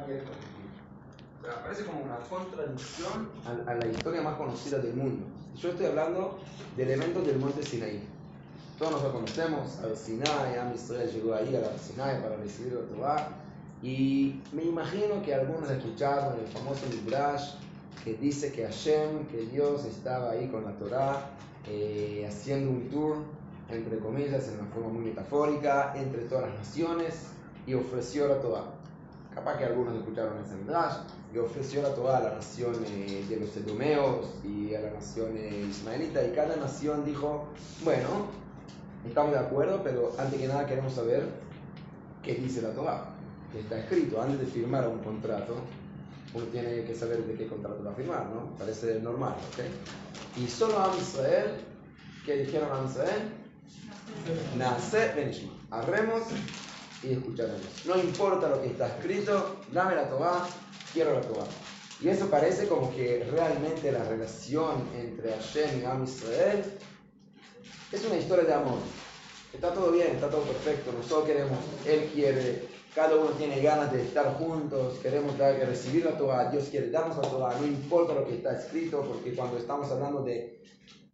Corregir. O sea, parece como una contradicción a, a, la historia más conocida del mundo. Yo estoy hablando del evento del monte Sinaí. Todos nos lo conocemos, al Sinai, Am Israel llegó ahí a la Sinai para recibir la Torah. Y me imagino que algunos escucharon el famoso Midrash que dice que Hashem, que Dios estaba ahí con la Torah, eh, haciendo un tour, entre comillas, en una forma muy metafórica, entre todas las naciones y ofreció la Torah. Capaz que algunos escucharon ese Midrash, y ofreció la Torah a la nación eh, de los edomeos y a la nación eh, ismaelita, y cada nación dijo, bueno, estamos de acuerdo, pero antes que nada queremos saber qué dice la Torah, que está escrito, antes de firmar un contrato, uno tiene que saber de qué contrato va a firmar, ¿no? Parece normal, ¿ok? Y solo a Israel, ¿qué dijeron a Israel? Nace Benishma. Arremos y escucharemos. No importa lo que está escrito, dame la Torah, quiero la Torah. Y eso parece como que realmente la relación entre Hashem y Am Israel es una historia de amor. Está todo bien, está todo perfecto, nosotros queremos, Él quiere, cada uno tiene ganas de estar juntos, queremos dar, recibir la Torah, Dios quiere darnos la Torah, no importa lo que está escrito, porque cuando estamos hablando de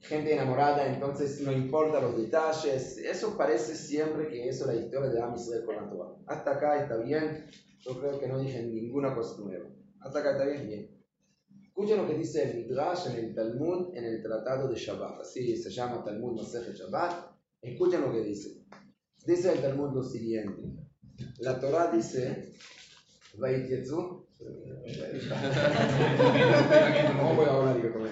gente enamorada, entonces no importa los detalles. Eso parece siempre que eso es la historia de Am con la Torah. Hasta acá está bien. Yo creo que no dije ninguna cosa nueva. Hasta acá está bien, bien. Escuchen lo que dice el Midrash en el Talmud, en el Tratado de Shabbat. Así se llama Talmud Masechet Shabbat. Escuchen lo que dice. Dice el Talmud lo siguiente. La Torah dice. ¿Cómo voy a hablar yo con él?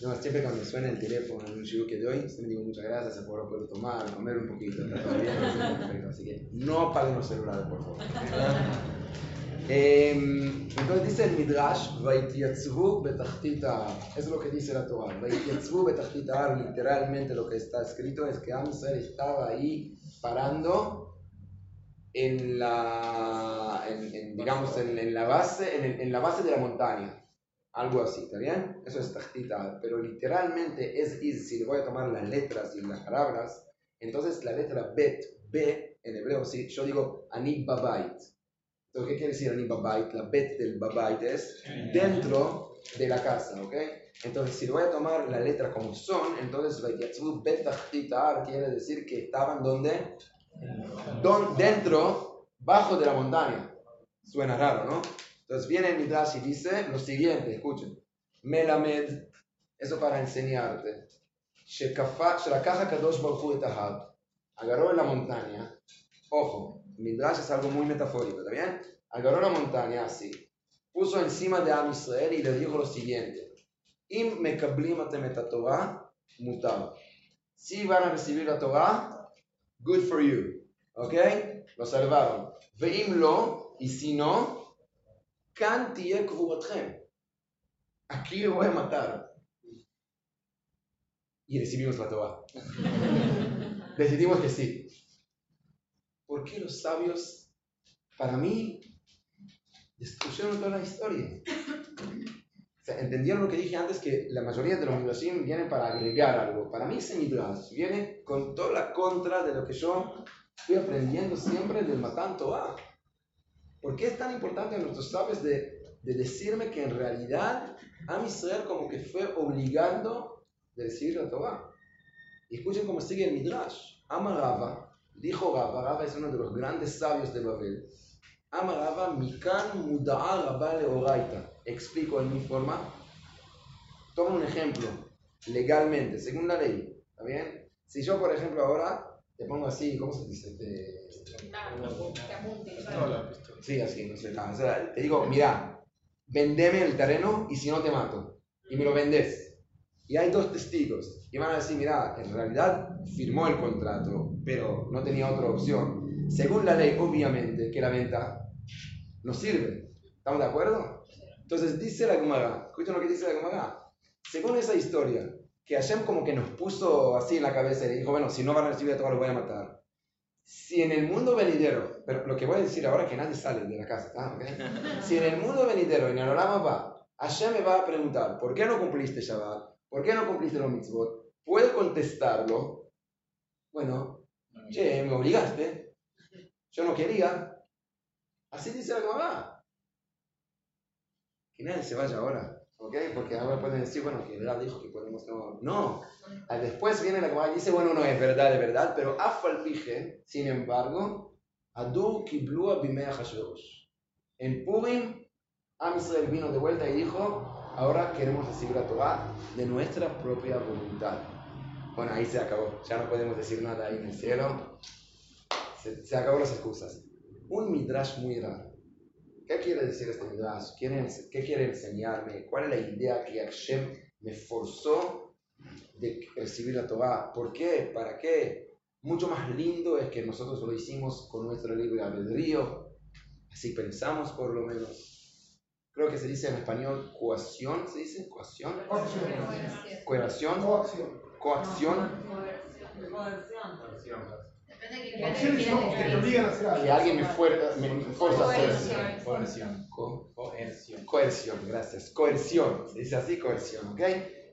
No, siempre cuando suena el teléfono en un show que doy, siempre digo muchas gracias, se puede poder tomar, comer un poquito, está todo bien, perfecto. Así que no apaguen los celulares, por favor. Eh, entonces dice el Midrash. Eso es lo que dice la Torah. Literalmente lo que está escrito es que Am Israel estaba ahí parando en la, en, en, digamos, en, en, la base, en, la base de la montaña. Algo así, ¿está bien? Eso es tachtita. Pero literalmente es, is, si le voy a tomar las letras y las palabras, entonces la letra bet, b, en hebreo, sí, yo digo ani babait. Entonces, ¿qué quiere decir ani babait? La bet del babait es dentro de la casa, ¿ok? Entonces, si le voy a tomar la letra como son, entonces bet tachtita quiere decir que estaban donde? Don, dentro, bajo de la montaña. Suena raro, ¿no? Entonces viene el Midrash y dice lo siguiente, escuchen. Melamed, eso para enseñarte. Agarró en la montaña. Ojo, Midrash es algo muy metafórico, ¿está bien? Agarró la montaña así. Puso encima de Am Israel y le dijo lo siguiente. Im Torah, mutab. Si van a recibir la Torah, good for you. ¿Ok? Lo salvaron. Veim lo, y si no, kan tiye kvuratchem. Aquí lo voy a matar. Y recibimos la Torah. Decidimos que sí. ¿Por qué los sabios, para mí, destruyeron toda la historia? O sea, entendieron lo que dije antes, que la mayoría de los midrashim vienen para agregar algo. Para mí ese midrash viene con toda la contra de lo que yo estoy aprendiendo siempre del Matan Torah. ¿Por qué es tan importante a nuestros sabios de, de decirme que en realidad a Israel como que fue obligando de recibir la Torah? Y escuchen cómo sigue el Midrash. Amarava, dijo Rava, Rava es uno de los grandes sabios de Babel. Amarava, Mikan Muda'a Rabba Leoraita. Explico en mi forma. Toma un ejemplo, legalmente, según la ley. ¿Está bien? Si yo, por ejemplo, ahora te pongo así, ¿cómo se dice? Te... Sí, así, no sé. nada. O sea, te digo, mira, vendeme el terreno y si no te mato. Y me lo vendes. Y hay dos testigos. Y van a decir, mira, en realidad firmó el contrato, pero no tenía otra opción. Según la ley, obviamente, que la venta no sirve. ¿Estamos de acuerdo? Entonces dice la Gemara, escuchen lo que dice la Gemara. Según esa historia, que Hashem como que nos puso así en la cabeza y dijo, bueno, si no van a recibir a todos los voy a matar. Si en el mundo venidero, pero lo que voy a decir ahora es que nadie sale de la casa, ¿está? ¿Okay? Si en el mundo venidero, en el Orama va, Hashem me va a preguntar, ¿por qué no cumpliste Shabbat? ¿Por qué no cumpliste los mitzvot? Puede contestarlo, bueno, che, me obligaste, Yo no quería. Así dice la Gemara. Que nadie se vaya ahora. ¿Ok? Porque ahora pueden decir, bueno, que verdad dijo que podemos no. No. Después viene la Gemara y dice, bueno, no es verdad, es verdad, pero Afalpije, sin embargo, Adur Kiblua Bimea Hashverosh. En Purim, Am Israel vino de vuelta y dijo, ahora queremos recibir la Torah de nuestra propia voluntad. Bueno, ahí se acabó. Ya no podemos decir nada ahí en el cielo. Se, se acabó las excusas. Un midrash muy raro. ¿Qué quiere decir este midrash? ¿Qué quiere enseñarme? ¿Cuál es la idea que Hashem me forzó de recibir la Torah? ¿Por qué? ¿Para qué? Mucho más lindo es que nosotros lo hicimos con nuestro libre albedrío. Así pensamos por lo menos. Creo que se dice en español coacción, ¿se dice? ¿Coacción? Coacción. Coacción. Coacción. Que alguien me, fuerza, me fuerza a hacer. Coerción. Coerción. Coerción, gracias. Coerción. Se dice así, coerción, ¿ok?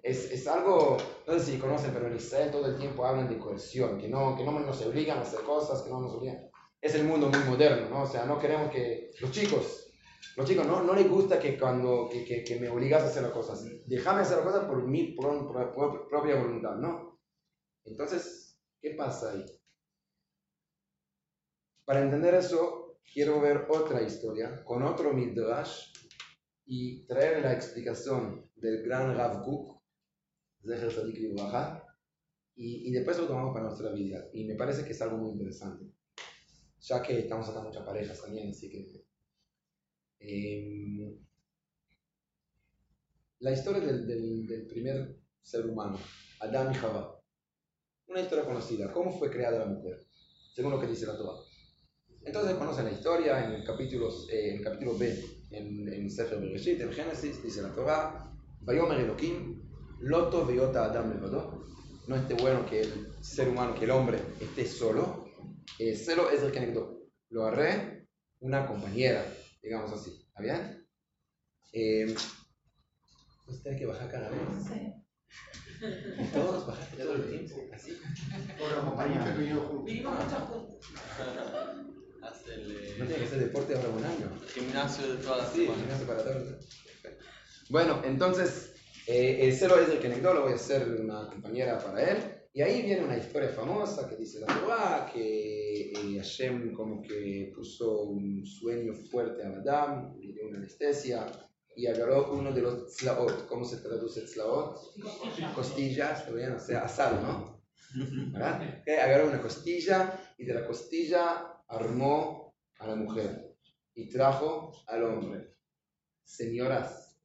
Es, es, algo, no sé si conocen, pero en Israel todo el tiempo hablan de coerción, que no, que no nos obligan a hacer cosas, que no nos obligan. Es el mundo muy moderno, ¿no? O sea, no queremos que los chicos, los chicos no, no les gusta que cuando que, que, que me obligas a hacer las cosas. Déjame hacer las cosas por mi por, por, por, propia voluntad, ¿no? Entonces, ¿qué pasa ahí? Para entender eso, quiero ver otra historia con otro Midrash y traer la explicación del gran Rav Kook, Zeher Sadik y, y después lo tomamos para nuestra vida. Y me parece que es algo muy interesante, ya que estamos acá muchas parejas también, así que... Eh, la historia del, del, primer ser humano, Adán y Jabá. Una historia conocida. ¿Cómo fue creada la mujer? Según lo que dice la Torah. Entonces conocen la historia en el capítulo, eh, en el capítulo B, en, en Sefer Bereshit, en Génesis, dice la Torah, Vayomer Elohim, Loto Veyota Adam Levado, no esté bueno que el ser humano, que el hombre esté solo, eh, celo es el que lo agarré una compañera, digamos así, ¿está bien? Eh, pues tiene que bajar cada vez. Sí. Y todos bajaste todo el tiempo, así. Por la compañía que Vivimos mucho juntos. No tiene que ser deporte ahora un año. Gimnasio de todas las Sí, gimnasio para todos. Bueno, entonces, eh, el celo es el que lo voy a hacer una compañera para él. Y ahí viene una historia famosa que dice la Torah, que eh, Hashem como que puso un sueño fuerte a Adam, le dio una anestesia y agarró uno de los tzlaot. ¿Cómo se traduce tzlaot? Costillas, o sea, asado, ¿no? ¿Verdad? Okay, agarró una costilla y de la costilla armó a la mujer y trajo al hombre. Señoras,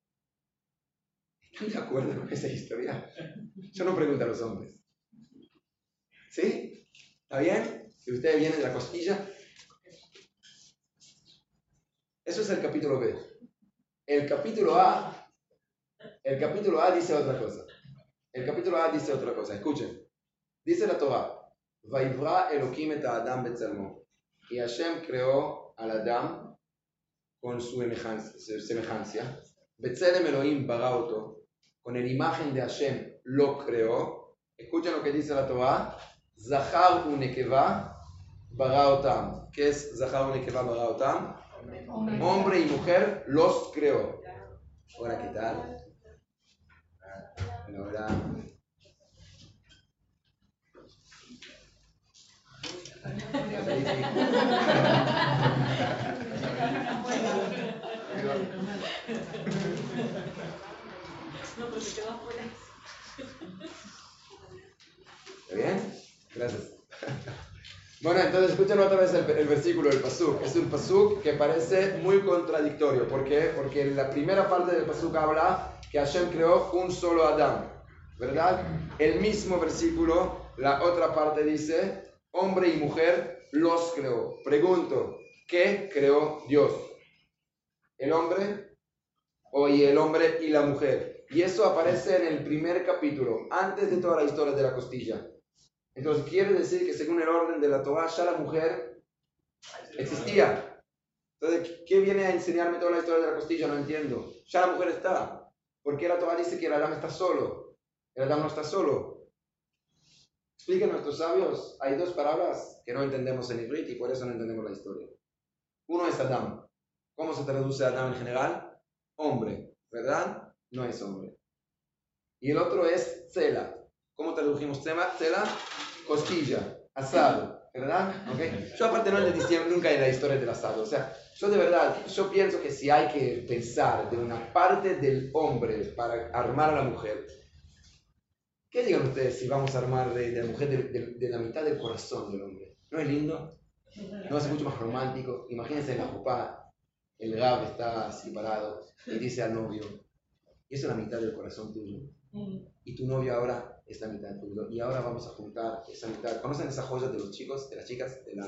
¿están de acuerdo con esa historia? Yo no pregunto a los hombres. ¿Sí? ¿Está bien? Si usted viene de la costilla. Eso es el capítulo B. El capítulo A, el capítulo A dice otra cosa. El capítulo A dice otra cosa. Escuchen. Dice la Torah. Vaivra Elohim et Adam. Y Hashem creó al Adam con su semejanza. Betzelem Elohim barauto. Con el imagen de Hashem lo creó. Escuchen lo que dice la Torah. Zahar unekeva baraotam. ¿Qué es Zahar unekeva baraotam? Hombre y mujer los creó. Ahora, ¿qué tal? ¿Está bien? Gracias. Bueno, entonces escuchen otra vez el, el, versículo del Pasuk. Es un Pasuk que parece muy contradictorio. ¿Por qué? Porque la primera parte del Pasuk habla que Hashem creó un solo Adán. ¿Verdad? El mismo versículo, la otra parte dice, hombre y mujer los creó. Pregunto, ¿qué creó Dios? ¿El hombre? ¿O el hombre y la mujer? Y eso aparece en el primer capítulo, antes de toda la historia de la costilla. Entonces quiere decir que según el orden de la Torah ya la mujer existía. Entonces, ¿qué viene a enseñarme toda la historia de la costilla? No entiendo. Ya la mujer está. ¿Por qué la Torah dice que el Adán está solo? El Adán no está solo. Explican nuestros sabios, hay dos palabras que no entendemos en hebreo y por eso no entendemos la historia. Uno es Adam. ¿Cómo se traduce Adam en general? Hombre, ¿verdad? No es hombre. Y el otro es Cela. ¿Cómo tradujimos? Cela, costilla, asado, ¿verdad? ¿Okay? Yo aparte no entendí nunca en la historia del asado. O sea, yo de verdad, yo pienso que si hay que pensar de una parte del hombre para armar a la mujer, ¿qué digan ustedes si vamos a armar de, la mujer de, la mitad del corazón del hombre? ¿No es lindo? ¿No es mucho más romántico? Imagínense en la jupá, el gab está así parado y dice al novio, eso es la mitad del corazón tuyo. Mm. Y tu novio ahora es la mitad tuyo. Y ahora vamos a juntar esa mitad. ¿Conocen esas joyas de los chicos, de las chicas? De la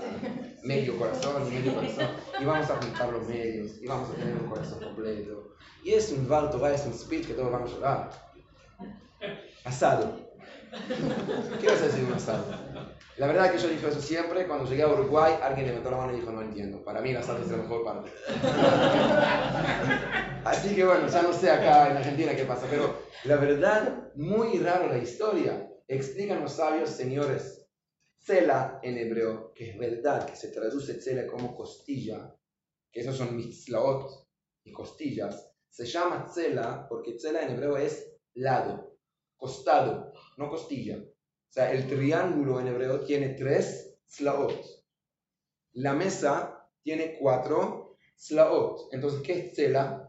medio corazón y medio corazón. Y vamos a juntar los medios. Y vamos a tener un corazón completo. Y es un valto, es un speed que todos van a llorar. Asado. ¿Qué vas a decir un asado? La verdad es que yo dije eso siempre. Cuando llegué a Uruguay, alguien le metió la mano y dijo, no entiendo. Para mí el asado es la mejor parte. Así que bueno, ya no sé acá en Argentina qué pasa, pero la verdad, muy raro la historia. Explican sabios, señores, Cela en hebreo, que es verdad, que se traduce Cela como costilla, que esos son mitzlaot y costillas, se llama Cela porque Cela en hebreo es lado, costado, no costilla. O sea, el triángulo en hebreo tiene tres slaot. La mesa tiene cuatro slaot. Entonces, ¿qué es Cela?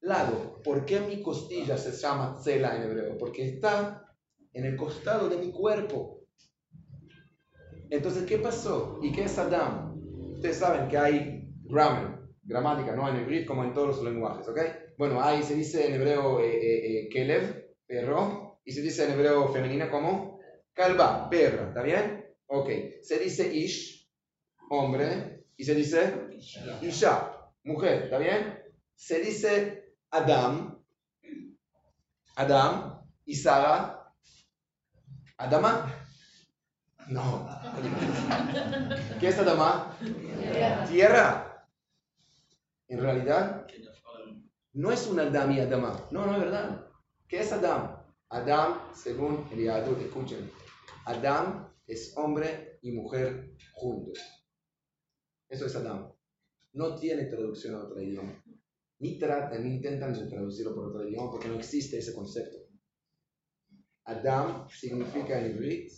lado. ¿Por qué mi costilla se llama cela en hebreo? Porque está en el costado de mi cuerpo. Entonces, ¿qué pasó? ¿Y qué es Adam? Ustedes saben que hay grammar, gramática, ¿no? En hebreo como en todos los lenguajes, ¿ok? Bueno, ahí se dice en hebreo eh, eh, eh, kelev, perro, y se dice en hebreo femenina como kalba, perra, ¿está bien? Ok. Se dice ish, hombre, y se dice isha, mujer, ¿está bien? Se dice Adam, Adam y Sara, Adama. No. ¿Qué es Adama? Tierra. En realidad, no es un Adam y Adama. No, no es verdad. ¿Qué es Adam? Adam, según el Yadut, escuchen. Adam es hombre y mujer juntos. Eso es Adam. No tiene traducción a otro idioma ni tratan, ni intentan traducirlo por otro idioma porque no existe ese concepto. Adam significa en hebreo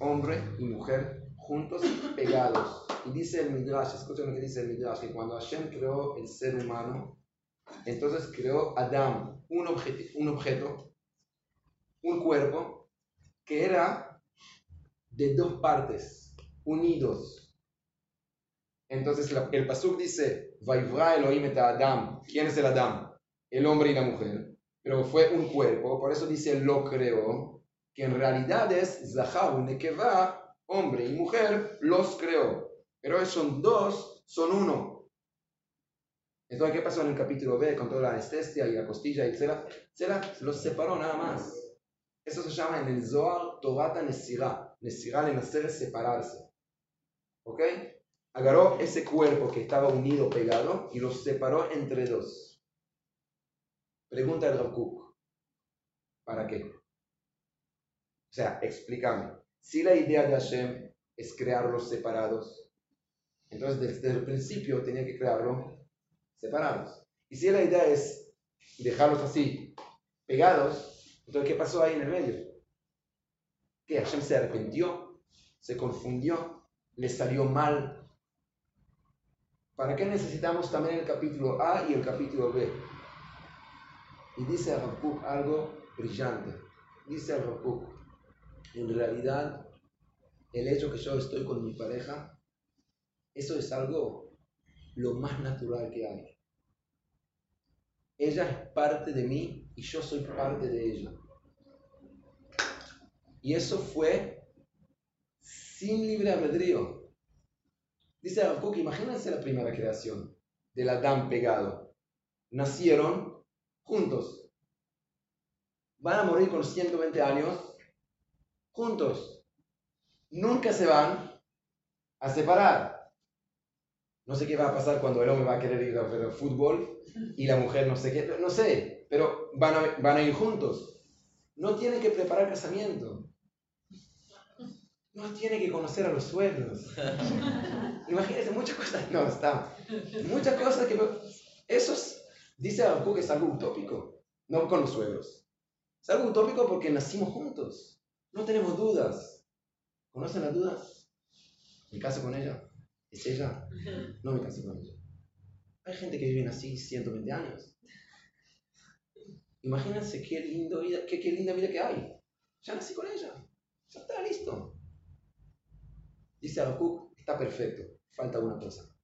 hombre y mujer juntos pegados. Y dice el Midrash, escuchen lo que dice el Midrash, que cuando Hashem creó el ser humano, entonces creó Adam, un, objeto, un cuerpo, que era de dos partes, unidos, entonces el Pasuk dice, Vaivra Elohim et Adam. ¿Quién es el Adam? El hombre y la mujer. Pero fue un cuerpo, por eso dice lo creó, que en realidad es Zahar, Nekeva, hombre y mujer, los creó. Pero son dos, son uno. Entonces, ¿qué pasó en el capítulo B con toda la anestesia y la costilla y etcétera? etcétera los separó nada más. Eso se llama en el Zohar Torata Nesirá. Nesirá le nacer separarse. ¿Ok? agarró ese cuerpo que estaba unido, pegado, y lo separó entre dos. Pregunta el Cook, ¿para qué? O sea, explícame. Si la idea de Hashem es crearlos separados, entonces desde el principio tenía que crearlos separados. Y si la idea es dejarlos así, pegados, entonces ¿qué pasó ahí en el medio? Que Hashem se arrepintió, se confundió, le salió mal ¿Para qué necesitamos también el capítulo A y el capítulo B? Y dice Habacuc algo brillante. Dice Habacuc, en realidad, el hecho que yo estoy con mi pareja, eso es algo lo más natural que hay. Ella es parte de mí y yo soy parte de ella. Y eso fue sin libre albedrío. Dice Habacuc, imagínense la primera creación del Adán pegado. Nacieron juntos. Van a morir con 120 años juntos. Nunca se van a separar. No sé qué va a pasar cuando el hombre va a querer ir a ver fútbol y la mujer no sé qué, no sé, pero van a, van a ir juntos. No tienen que preparar casamiento. no tiene que conocer a los suegros. Imagínense, muchas cosas, no, está, muchas cosas que, eso dice algo que es algo utópico, no con los suegros. Es algo utópico porque nacimos juntos, no tenemos dudas. ¿Conocen las dudas? ¿Me caso con ella? ¿Es ella? No me caso con ella. Hay gente que vive así 120 años. Imagínense qué, lindo vida, qué, qué linda vida que hay. Ya nací con ella. Ya está listo. Dice Habacuc, está perfecto. Falta una cosa.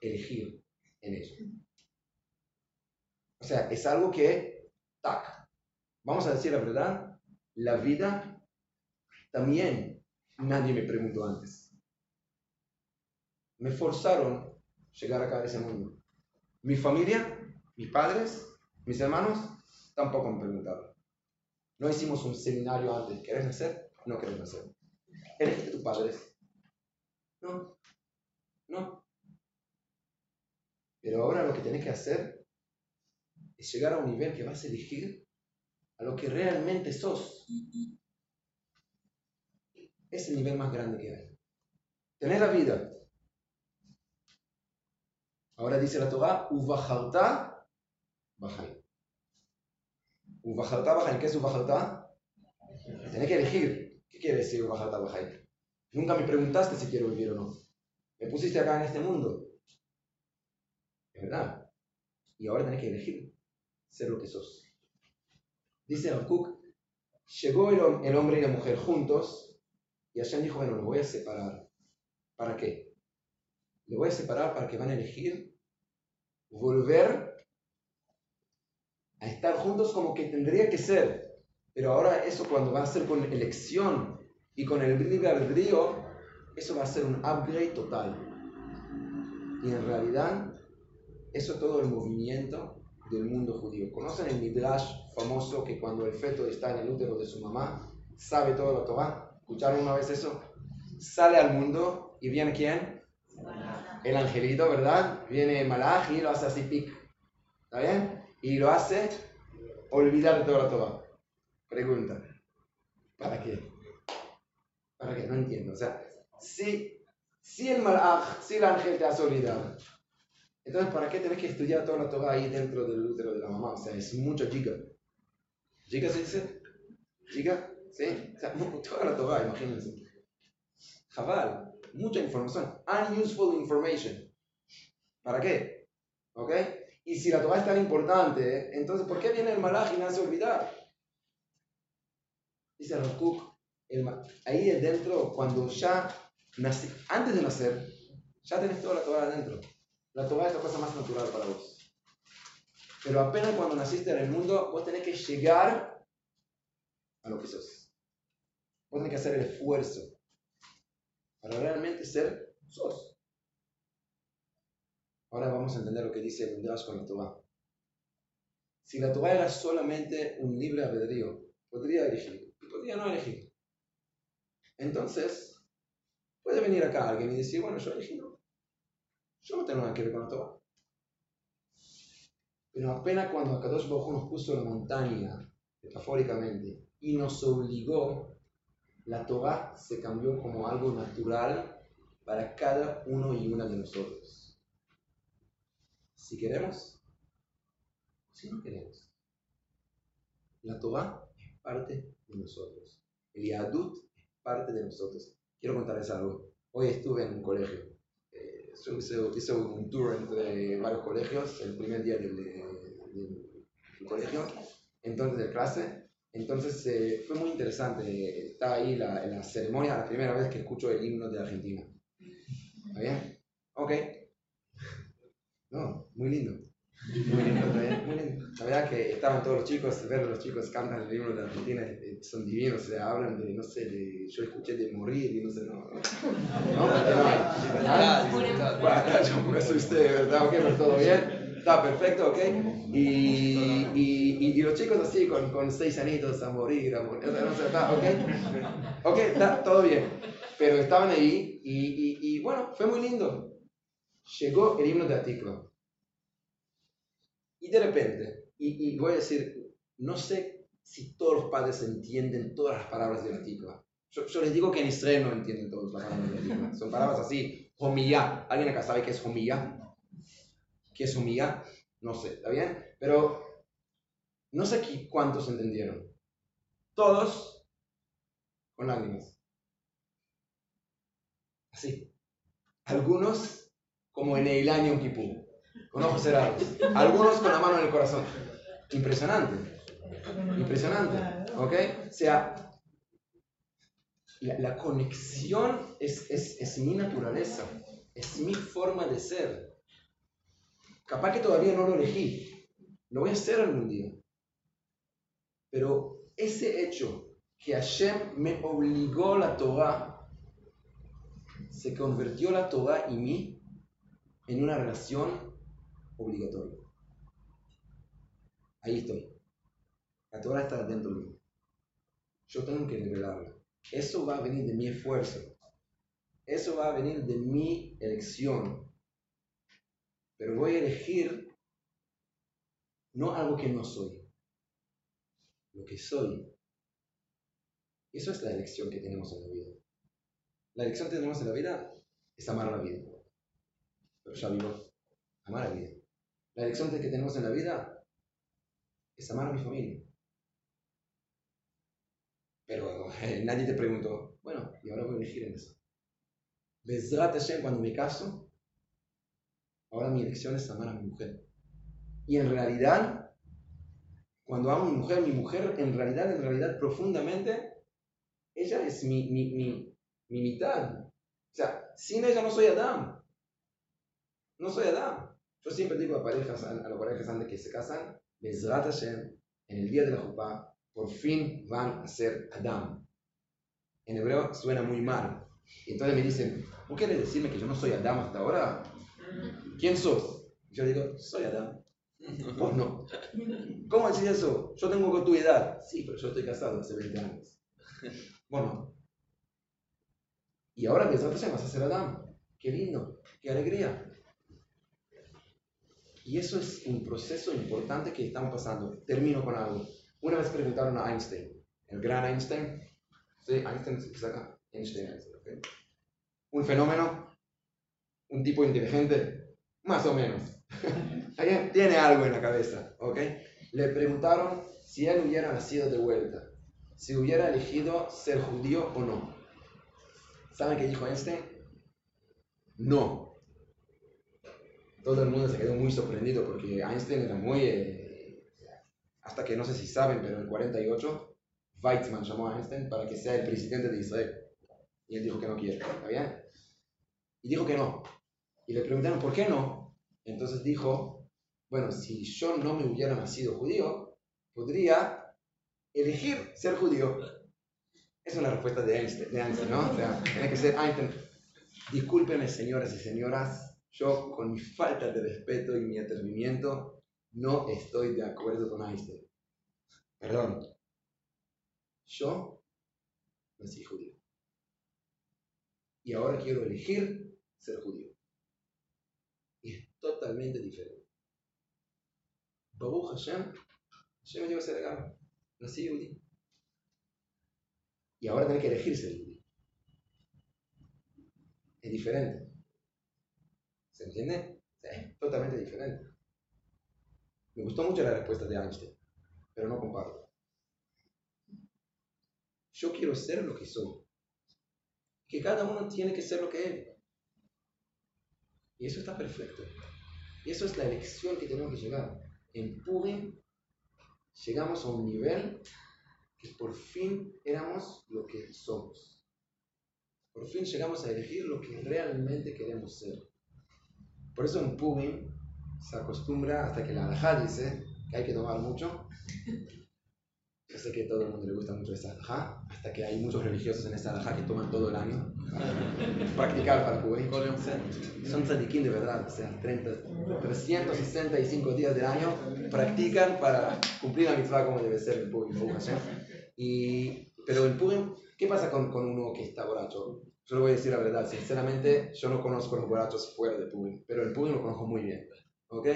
Elegir en ella. O sea, es algo que, tac, vamos a decir la verdad, la vida también nadie me preguntó antes. Me forzaron llegar acá a ese mundo. Mi familia, mis padres, mis hermanos, tampoco me preguntaron. No hicimos un seminario antes. ¿Querés nacer? No querés nacer. ¿Elegiste tus padres? No. No. Pero ahora lo que tenés que hacer es llegar a un nivel que vas a elegir a lo que realmente sos. Es el nivel más grande que hay. Tener la vida. Ahora dice la Torah, Uvajarta Bajaim. Uvajarta Bajaim. ¿Qué es Uvajarta? Tenés que elegir. ¿Qué quiere decir Uvajarta Bajaim? Nunca me preguntaste si quiero vivir o no. Me pusiste acá en este mundo. Es verdad. Y ahora tenés que elegir ser lo que sos. Dice Cook, llegó el, hombre y la mujer juntos y Hashem dijo, bueno, lo voy a separar. ¿Para qué? Le voy a separar para que van a elegir volver a estar juntos como que tendría que ser. Pero ahora eso cuando va a ser con elección y con el libre albedrío, eso va a ser un upgrade total. Y en realidad, eso todo el movimiento del mundo judío. ¿Conocen el Midrash famoso que cuando el feto está en el útero de su mamá, sabe todo la Torah? ¿Escucharon una vez eso? Sale al mundo y viene quién? El angelito, ¿verdad? Viene Malach y lo hace así pic. ¿Está bien? Y lo hace olvidar toda la Torah. Pregunta. ¿Para qué? ¿Para qué? No entiendo. O sea, si, si el Malach, si el ángel te hace olvidar, entonces ¿para qué tenés que estudiar toda la Torah ahí dentro del útero de la mamá? O sea, es mucha chica. ¿Chica se dice? ¿Chica? ¿Sí? O sea, toda la Torah, imagínense. Jabal, mucha información. Unuseful information. ¿Para qué? ¿Ok? Y si la Torah es tan importante, entonces ¿por qué viene el malaj y me hace olvidar? Dice Rakuk, ahí dentro, cuando ya nací, antes de nacer, ya tenés toda la Torah adentro. La Torah es la cosa más natural para vos. Pero apenas cuando naciste en el mundo, vos tenés que llegar a lo que sos. Vos tenés que hacer el esfuerzo para realmente ser sos. Ahora vamos a entender lo que dice Midrash con la Torah. Si la Torah era solamente un libre albedrío, podría elegir y podría no elegir. Entonces, puede venir acá alguien y decir, bueno, yo elegí no. Yo no tengo nada que ver con la Torah. Pero apenas cuando Akadosh Baruj nos puso la montaña, metafóricamente, y nos obligó la Torah se cambió como algo natural para cada uno y una de nosotros. Si queremos, si no queremos. La Torah es parte de nosotros. El Yadut es parte de nosotros. Quiero contarles algo. Hoy estuve en un colegio. Eh, hice, un tour entre varios colegios el primer día del, del colegio. Entonces, de clase, entonces eh, fue muy interesante. Estaba ahí la, en la ceremonia, la primera vez que escucho el himno de Argentina. ¿Está bien? Ok. No, muy lindo. Muy lindo, Muy lindo. La verdad que estaban todos los chicos, ver a los chicos cantan el himno de Argentina, eh, son divinos, se hablan de, no sé, de, yo escuché de morir y no sé, no. No, no. Bueno, yo me asusté, ¿verdad? Ok, pero todo bien. Está perfecto, ¿ok? Y, y, y, los chicos así, con, con seis anitos a morir, a morir, no sé, está, ¿ok? Ok, está todo bien. Pero estaban ahí y, y, bueno, fue muy lindo. Llegó el himno de Atikva. Y de repente, y, voy a decir, no sé si todos los padres entienden todas las palabras de Atikva. Yo, yo les digo que en Israel no entienden todas las palabras. Son palabras así. Homilla. ¿Alguien acá sabe qué es homilla? ¿Qué es homilla? No sé, ¿está bien? Pero no sé aquí cuántos entendieron. Todos con lágrimas. Así. Algunos como en el año Kippur, con ojos cerrados. Algunos con la mano en el corazón. Impresionante. Impresionante. ¿Ok? O sea, la, conexión es, es, mi naturaleza, es mi forma de ser. Capaz que todavía no lo elegí, lo voy a hacer algún día. Pero ese hecho que Hashem me obligó la Torah, se convirtió la Torah y mí en una relación obligatoria. Ahí estoy. La Torah está dentro de mí. Yo tengo que revelarla. Eso va a venir de mi esfuerzo. Eso va a venir de mi elección. Pero voy a elegir no algo que no soy, lo que soy. Eso es la elección que tenemos en la vida. La elección que tenemos en la vida es amar la vida. Pero ya vivo, amar la vida. La elección que tenemos en la vida es amar a mi familia. Pero eh, nadie te preguntó, bueno, y ahora voy a elegir en eso. Besrat cuando me caso, ahora mi elección es amar a mi mujer. Y en realidad, cuando amo a mi mujer, mi mujer en realidad, en realidad, profundamente, ella es mi, mi, mi, mi mitad. O sea, sin ella no soy Adam. No soy Adam. Yo siempre digo a parejas, a, las parejas antes que se casan, Hashem, en el día de la Jupá, por fin van a ser Adam. En hebreo suena muy mal. Entonces me dicen, ¿vos querés decirme que yo no soy Adam hasta ahora? ¿Quién sos? Yo digo, soy Adam. Vos no. ¿Cómo decís eso? Yo tengo tu edad. Sí, pero yo estoy casado hace 20 años. Bueno. Y ahora que vas a ser Adam. Qué lindo, qué alegría. Y eso es un proceso importante que estamos pasando. Termino con algo. Una vez preguntaron a Einstein, el gran Einstein, ¿sí? Einstein se saca Einstein, Einstein un fenómeno, un tipo inteligente, más o menos. Tiene algo en la cabeza, ¿ok? Le preguntaron si él hubiera nacido de vuelta, si hubiera elegido ser judío o no. ¿Saben qué dijo Einstein? No. Todo el mundo se quedó muy sorprendido porque Einstein era muy eh, hasta que no sé si saben, pero en el 48, Weizmann llamó a Einstein para que sea el presidente de Israel. Y él dijo que no quiere, ¿está bien? Y dijo que no. Y le preguntaron, ¿por qué no? Entonces dijo, bueno, si yo no me hubiera nacido judío, podría elegir ser judío. Es una respuesta de Einstein, de Einstein ¿no? O sea, tiene que ser Einstein. Discúlpenme, señoras y señoras, yo con mi falta de respeto y mi atrevimiento no estoy de acuerdo con Einstein. Perdón. Yo nací judío. Y ahora quiero elegir ser judío. Totalmente diferente. Baruch Hashem, Hashem dio ese regalo. Nací judío. Y ahora tengo que elegir ser judío. Es diferente. ¿Se entiende? Es totalmente diferente. Me gustó mucho la respuesta de Einstein, pero no comparto. Yo quiero ser lo que soy. Que cada uno tiene que ser lo que es. Y eso está perfecto. Eso es la elección que tenemos que llegar. En Purim llegamos a un nivel que por fin éramos lo que somos. Por fin llegamos a elegir lo que realmente queremos ser. Por eso en Purim se acostumbra hasta que la alajá dice que hay que tomar mucho. Yo sé que a todo el mundo le gusta mucho esta alajá, hasta que hay muchos religiosos en esta alajá que toman todo el año para practicar para cubrir. Son tzadikim de verdad, o sea, 30, 365 días del año practican para cumplir la mitzvah como debe ser el Purim. Y, pero el Purim, ¿qué pasa con, con uno que está borracho? Yo le voy a decir la verdad, sinceramente, yo no conozco a los borrachos fuera de Purim, pero el Purim lo conozco muy bien. ¿ok?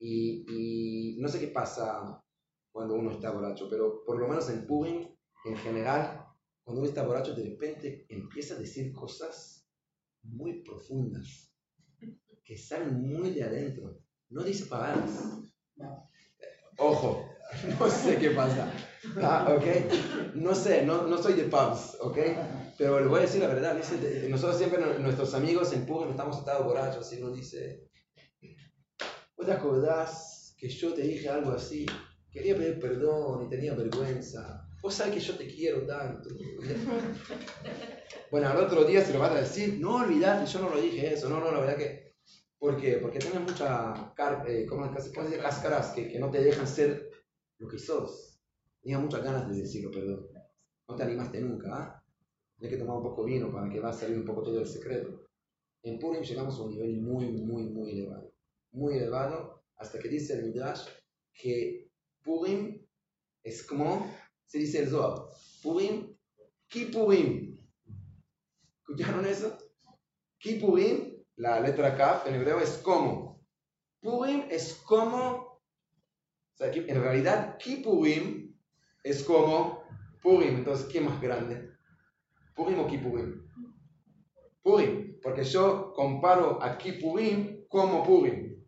Y, y, no sé qué pasa cuando uno está borracho, pero por lo menos en Purim, en general, cuando uno está borracho, de repente empieza a decir cosas muy profundas, que salen muy de adentro. No dice palabras. Ojo, no sé qué pasa. Ah, ok. No sé, no, no soy de pubs, ok. Pero le voy a decir la verdad. Dice, nosotros siempre, nuestros amigos en pub, estamos sentados borrachos y uno dice, ¿vos te acordás que yo te dije algo así? Quería pedir perdón y tenía vergüenza. Vos sabés que yo te quiero tanto. Bueno, al otro día se lo vas a decir, no olvidate, yo no lo dije eso. No, no, la verdad que ¿Por qué? Porque tienes muchas eh, cáscaras que, que, no te dejan ser lo que sos. Tenía muchas ganas de decirlo, perdón. No te animaste nunca, ¿ah? Tienes que tomar un poco vino para que va a salir un poco todo el secreto. En Purim llegamos a un nivel muy, muy, muy elevado. Muy elevado, hasta que dice el Midrash que Purim es como, se dice el Zohar, Purim, Kipurim. ¿Escucharon eso? Kipurim la letra Kaf en hebreo es como. Purim es como, en realidad Kippurim es como Purim. Entonces, ¿qué más grande? ¿Purim o Kippurim? Purim, porque yo comparo a Kippurim como Purim.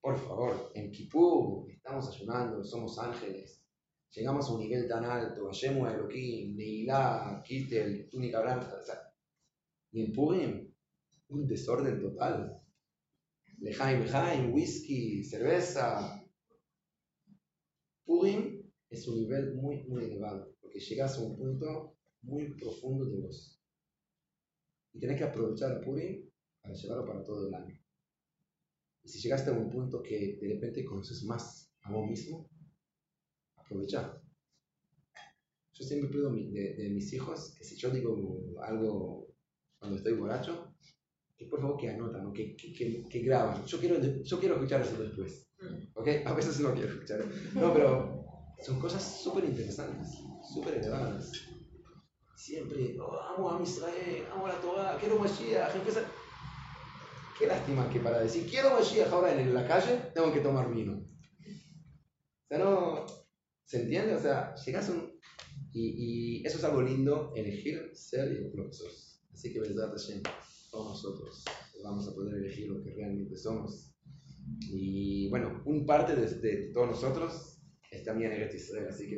Por favor, en Kippur estamos ayunando, somos ángeles. Llegamos a un nivel tan alto, Hashemu Elohim, Neilá, Kittel, túnica blanca. y en Purim un desorden total. Lejaim, lejaim, whisky, cerveza. Purim es un nivel muy, muy elevado, porque llegas a un punto muy profundo de vos. Y tenés que aprovechar Purim para llevarlo para todo el año. Y si llegaste a un punto que de repente conoces más a vos mismo, aprovecha. Yo siempre pido de, de mis hijos que si yo digo algo cuando estoy borracho, que por favor que anotan que, que, que, graban. Yo quiero, yo quiero escuchar eso después. Mm. ¿Ok? A veces no quiero escuchar. No, pero son cosas súper interesantes, súper elevadas. Siempre, oh, amo a Israel, amo a la Torah, quiero Mashiach. Empieza... Qué lástima que para decir quiero Mashiach ahora en la calle tengo que tomar vino. Sea, no. ¿Se entiende? O sea, llegas a un. Y, y eso es algo lindo, elegir ser lo que sos. Así que, verdad, Hashem todos nosotros vamos a poder elegir lo que realmente somos. Y bueno, un parte de, todos nosotros es también Eretz Israel, así que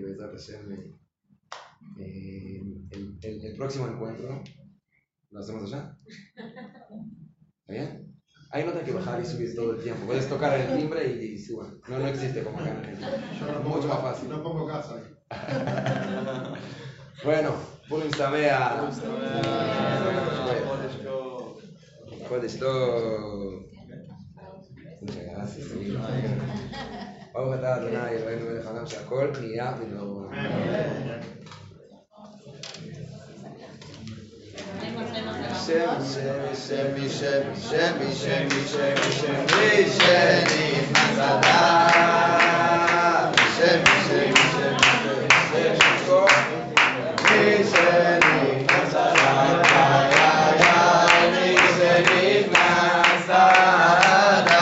eh, el, el, el, próximo encuentro lo hacemos allá. ¿Está bien? Hay nota que bajar y subir todo el tiempo. Puedes tocar el timbre y, suba. No, no existe como acá Mucho más fácil. No pongo casa ahí. bueno, pulling sabea. Muchas gracias. Vamos a estar a el reino de Hanam Shakol, y luego. Shem, Shem, Shem,